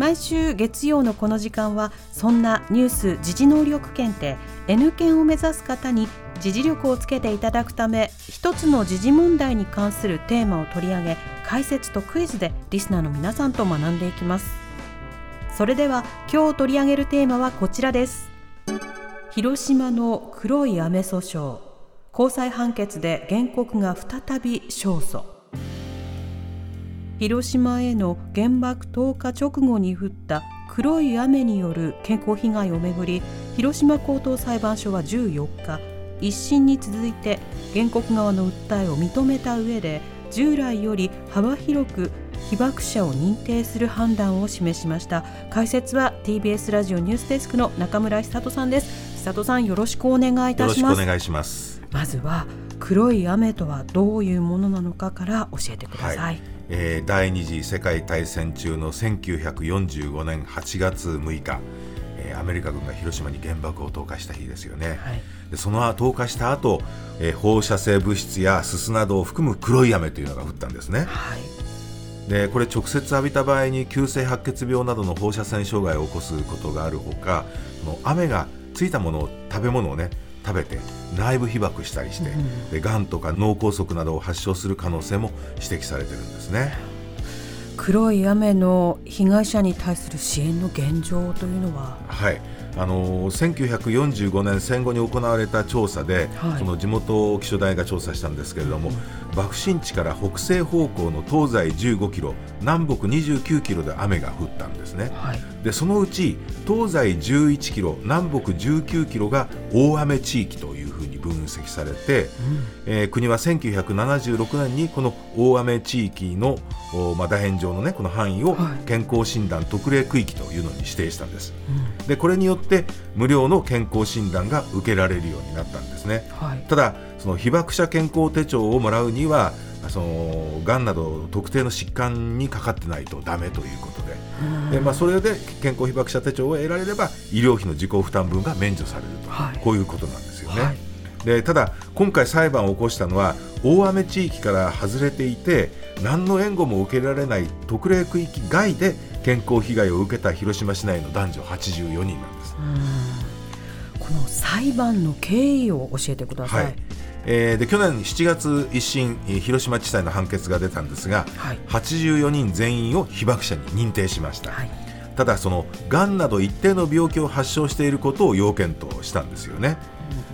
毎週月曜のこの時間はそんなニュース時事能力検定 N 検を目指す方に時事力をつけていただくため一つの時事問題に関するテーマを取り上げ解説とクイズでリスナーの皆さんと学んでいきます。それでは今日取り上げるテーマはこちらです。広島の黒い雨訴訟高裁判決で原告が再び勝訴。広島への原爆投下直後に降った黒い雨による健康被害をめぐり広島高等裁判所は14日一審に続いて原告側の訴えを認めた上で従来より幅広く被爆者を認定する判断を示しました。解説は TBS ラジオニュースデスクの中村久人さんです。久人さんよろしくお願いいたします。お願いします。まずは黒い雨とはどういうものなのかから教えてください、はい。えー、第二次世界大戦中の1945年8月6日、えー、アメリカ軍が広島に原爆を投下した日ですよね、はい、でその投下した後、えー、放射性物質やすすなどを含む黒い雨というのが降ったんですね、はい。でこれ直接浴びた場合に急性白血病などの放射線障害を起こすことがあるほかの雨がついたものを食べ物をね食べて内部被爆したりして、うん、でがんとか脳梗塞などを発症する可能性も指摘されてるんですね。黒い雨の被害者に対する支援の現状というのは？はいあの1945年戦後に行われた調査で、はい、その地元気象台が調査したんですけれども、うん、爆心地から北西方向の東西15キロ南北29キロで雨が降ったんですね、はい、でそのうち東西11キロ南北19キロが大雨地域という分析されて、うん、えー、国は1976年にこの大雨地域の、まあ、楕円状の、ね、この範囲を健康診断特例区域というのに指定したんです、うん、でこれによって無料の健康診断が受けられるようになったんですね、はい、ただその被爆者健康手帳をもらうにはそのがんなど特定の疾患にかかってないとだめということで。で、まあ、それで健康被爆者手帳を得られれば医療費の自己負担分が免除されると、はい、こういうことなんですよね。はいでただ、今回裁判を起こしたのは大雨地域から外れていて何の援護も受けられない特例区域外で健康被害を受けた広島市内の男女84人なんです。この裁判の経緯を教えてください、はい。えー、で去年7月一審広島地裁の判決が出たんですが、はい、84人全員を被爆者に認定しました、はい、ただそのがんなど一定の病気を発症していることを要件としたんですよね、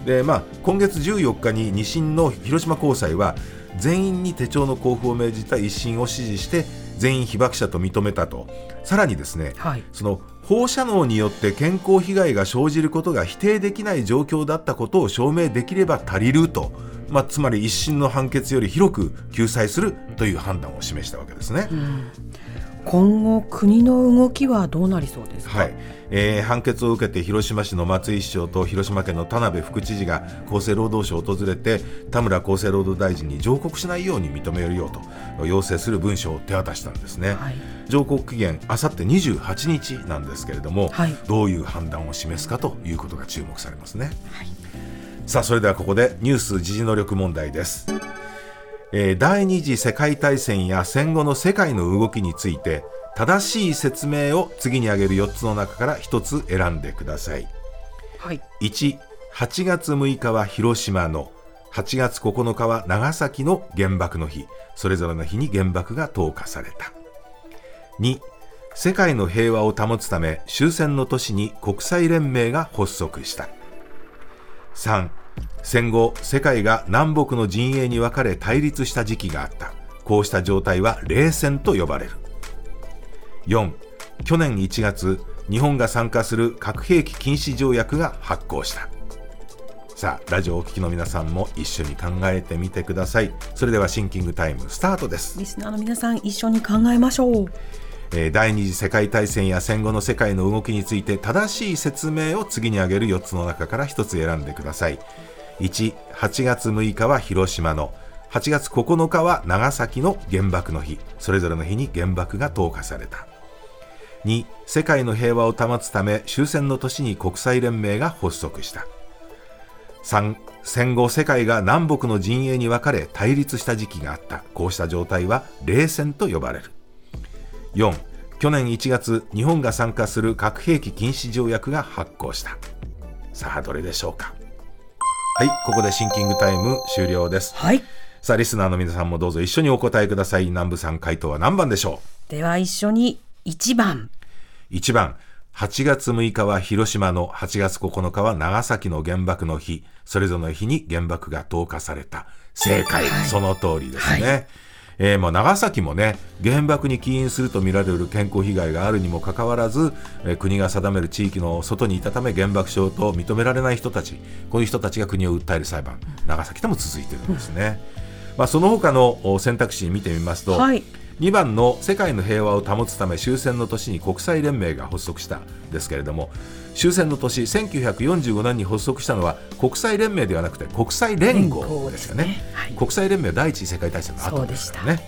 で、まあ、今月14日に2審の広島高裁は全員に手帳の交付を命じた1審を支持して全員被爆者と認めたと。さらにですね、はい、その放射能によって健康被害が生じることが否定できない状況だったことを証明できれば足りると、まあ、つまり1審の判決より広く救済するという判断を示したわけですね。うん今後、国の動きはどうなりそうですか、はい。えー、判決を受けて広島市の松井市長と広島県の田辺副知事が厚生労働省を訪れて田村厚生労働大臣に上告しないように認めるようと要請する文書を手渡したんですね、はい、上告期限あさって28日なんですけれども、はい、どういう判断を示すかということが注目されますね、はい、さあそれではここでニュース時事能力問題ですえー、第二次世界大戦や戦後の世界の動きについて正しい説明を次に挙げる4つの中から1つ選んでください、はい、1 8月6日は広島の8月9日は長崎の原爆の日。それぞれの日に原爆が投下された。2世界の平和を保つため終戦の年に国際連盟が発足した3戦後世界が南北の陣営に分かれ対立した時期があった。こうした状態は冷戦と呼ばれる。4去年1月日本が参加する核兵器禁止条約が発効した。さあラジオお聞きの皆さんも一緒に考えてみてください。それではシンキングタイムスタートです。リスナーの皆さん一緒に考えましょう。えー第二次世界大戦や戦後の世界の動きについて正しい説明を次に挙げる4つの中から1つ選んでください。1、8月6日は広島の。8月9日は長崎の原爆の日。それぞれの日に原爆が投下された。2世界の平和を保つため終戦の年に国際連盟が発足した。3戦後世界が南北の陣営に分かれ対立した時期があった。こうした状態は冷戦と呼ばれる。4去年1月日本が参加する核兵器禁止条約が発効した。さあどれでしょうか？はいここでシンキングタイム終了です。はい。さあリスナーの皆さんもどうぞ一緒にお答えください。南部さん回答は何番でしょでは一緒に1番。う1番。8月6日は広島の8月9日は長崎の原爆の日。それぞれの日に原爆が投下された。正解、その通りですね、えーまあ長崎もね原爆に起因するとみられる健康被害があるにもかかわらず、えー国が定める地域の外にいたため原爆症と認められない人たちこういう人たちが国を訴える裁判長崎でも続いているんですね、まあ、その他のお選択肢見てみますと、はい2番の世界の平和を保つため終戦の年に国際連盟が発足した。ですけれども終戦の年1945年に発足したのは国際連盟ではなくて国際連合ですよね。ね。はい。国際連盟は第一次世界大戦の後ですからね。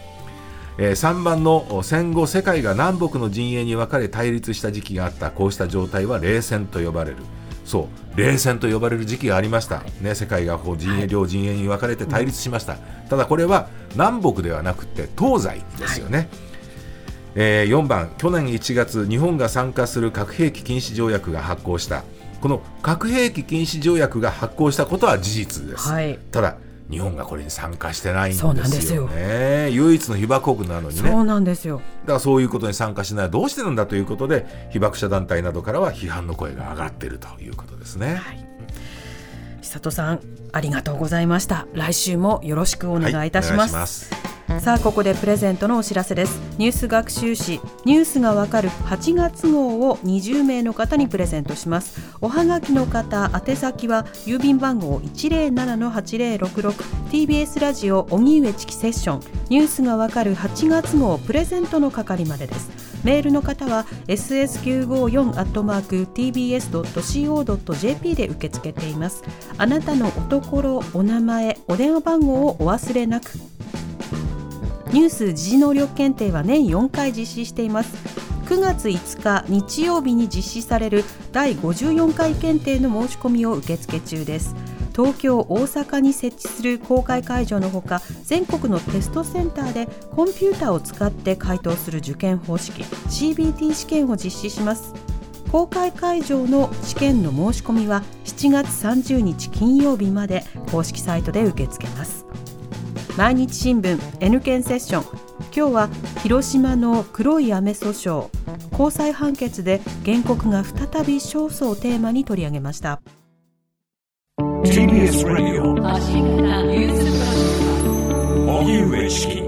えー3番のお戦後世界が南北の陣営に分かれ対立した時期があったこうした状態は冷戦と呼ばれるそう冷戦と呼ばれる時期がありました、ね、世界がこう陣営、両陣営に分かれて対立しました、ただこれは南北ではなくて東西ですよね、えー4番去年1月日本が参加する核兵器禁止条約が発効した。この核兵器禁止条約が発効したことは事実です、はい。ただ日本がこれに参加してないんですそうよなんですよ。ね唯一の被爆国なのにね。そうなんですよ。だからそういうことに参加しないどうしてなんだということで被爆者団体などからは批判の声が上がっているということですね。千里さんありがとうございました。来週もよろしくお願いいたします,、はいさあここでプレゼントのお知らせです。ニュース学習誌ニュースがわかる8月号を20名の方にプレゼントします。おはがきの方宛先は郵便番号 107-8066TBS ラジオ荻上チキセッション。ニュースがわかる8月号プレゼントの係までです。メールの方は ss954-tbs.co.jp で受け付けています。あなたのおところお名前お電話番号をお忘れなく。ニュース時事能力検定は年4回実施しています。9月5日日曜日に実施される第54回検定の申し込みを受付中です。東京、大阪に設置する公開会場のほか全国のテストセンターでコンピューターを使って回答する受験方式 CBT 試験を実施します。公開会場の試験の申し込みは7月30日金曜日まで公式サイトで受け付けます。毎日新聞 N 県セッション。今日は広島の黒い雨訴訟。高裁判決で原告が再び勝訴をテーマに取り上げました。TBS ラジオ荻上チキ